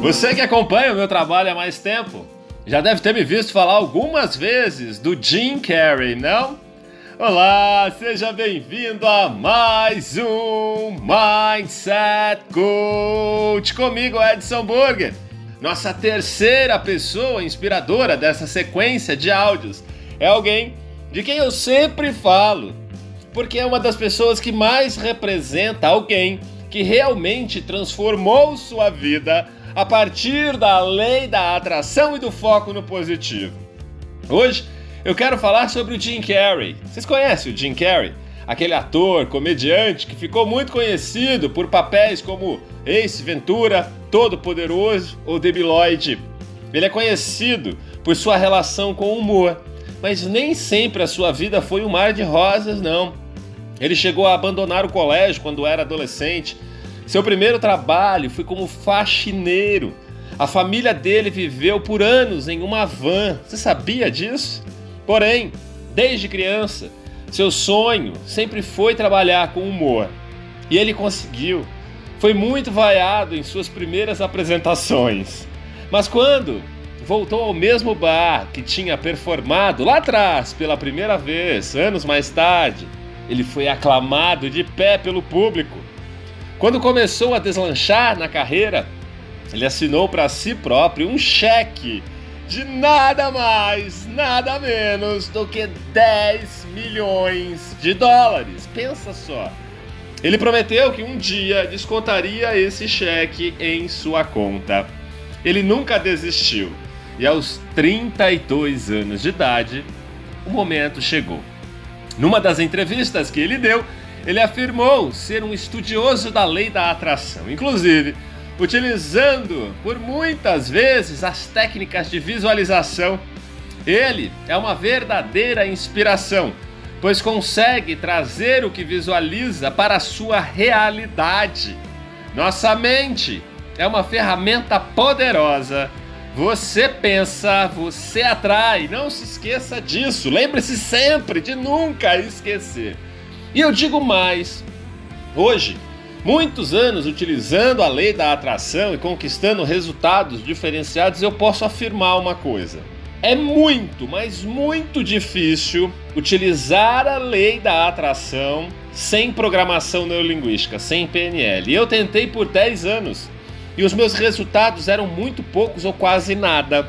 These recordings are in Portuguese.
Você que acompanha o meu trabalho há mais tempo já deve ter me visto falar algumas vezes do Jim Carrey, não? Olá, seja bem-vindo a mais um Mindset Coach comigo, Edson Burger. Nossa terceira pessoa inspiradora dessa sequência de áudios é alguém de quem eu sempre falo, porque é uma das pessoas que mais representa alguém que realmente transformou sua vida a partir da lei da atração e do foco no positivo. Hoje eu quero falar sobre o Jim Carrey. Vocês conhecem o Jim Carrey? Aquele ator, comediante que ficou muito conhecido por papéis como Ace Ventura, Todo-Poderoso ou Debiloid. Ele é conhecido por sua relação com o humor, mas nem sempre a sua vida foi um mar de rosas, não. Ele chegou a abandonar o colégio quando era adolescente. Seu primeiro trabalho foi como faxineiro. A família dele viveu por anos em uma van. Você sabia disso? Porém, desde criança, seu sonho sempre foi trabalhar com humor. E ele conseguiu. Foi muito vaiado em suas primeiras apresentações. Mas quando voltou ao mesmo bar que tinha performado lá atrás pela primeira vez, anos mais tarde, ele foi aclamado de pé pelo público. Quando começou a deslanchar na carreira, ele assinou para si próprio um cheque de nada mais, nada menos do que 10 milhões de dólares. Pensa só. Ele prometeu que um dia descontaria esse cheque em sua conta. Ele nunca desistiu. E aos 32 anos de idade, o momento chegou. Numa das entrevistas que ele deu, ele afirmou ser um estudioso da lei da atração, inclusive utilizando por muitas vezes as técnicas de visualização. Ele é uma verdadeira inspiração, pois consegue trazer o que visualiza para a sua realidade. Nossa mente é uma ferramenta poderosa você pensa, você atrai. Não se esqueça disso. Lembre-se sempre de nunca esquecer. E eu digo mais: hoje, muitos anos utilizando a lei da atração e conquistando resultados diferenciados, eu posso afirmar uma coisa. É muito, mas muito difícil utilizar a lei da atração sem programação neurolinguística, sem PNL. E eu tentei por 10 anos e os meus resultados eram muito poucos ou quase nada.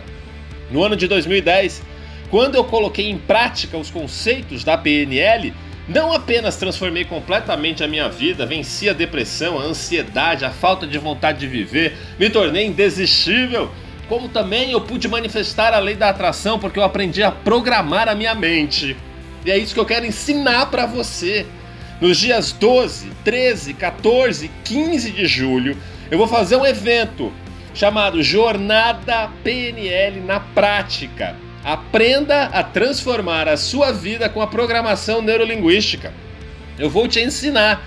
No ano de 2010, quando eu coloquei em prática os conceitos da PNL, não apenas transformei completamente a minha vida, venci a depressão, a ansiedade, a falta de vontade de viver, me tornei indesistível, como também eu pude manifestar a lei da atração porque eu aprendi a programar a minha mente. E é isso que eu quero ensinar para você. Nos dias 12, 13, 14, 15 de julho, eu vou fazer um evento chamado Jornada PNL na Prática. Aprenda a transformar a sua vida com a programação neurolinguística. Eu vou te ensinar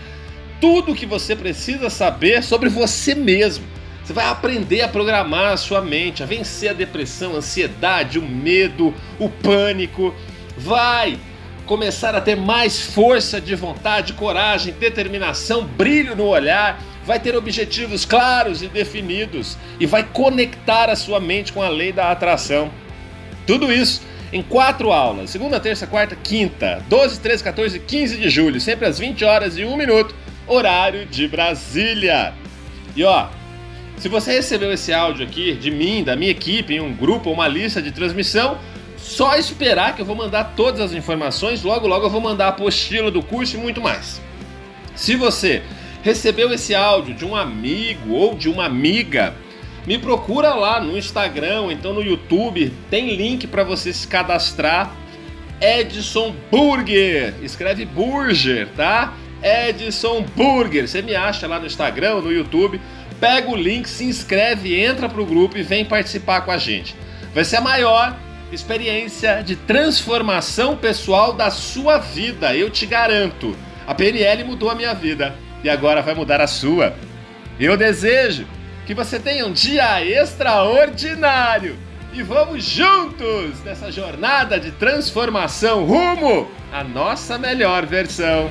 tudo o que você precisa saber sobre você mesmo. Você vai aprender a programar a sua mente, a vencer a depressão, a ansiedade, o medo, o pânico. Vai começar a ter mais força de vontade, coragem, determinação, brilho no olhar vai ter objetivos claros e definidos e vai conectar a sua mente com a lei da atração. Tudo isso em quatro aulas, segunda, terça, quarta, quinta, 12, 13, 14 e 15 de julho, sempre às 20 horas e 1 minuto, horário de Brasília. E ó, se você recebeu esse áudio aqui de mim, da minha equipe, em um grupo ou uma lista de transmissão, só esperar que eu vou mandar todas as informações, logo logo eu vou mandar a apostila do curso e muito mais. Se você recebeu esse áudio de um amigo ou de uma amiga, me procura lá no Instagram, ou então no YouTube, tem link para você se cadastrar. Edson Burger, escreve Burger, tá? Edson Burger, você me acha lá no Instagram, no YouTube, pega o link, se inscreve, entra pro grupo e vem participar com a gente. Vai ser a maior experiência de transformação pessoal da sua vida, eu te garanto. A PNL mudou a minha vida e agora vai mudar a sua. Eu desejo que você tenha um dia extraordinário e vamos juntos nessa jornada de transformação rumo à nossa melhor versão.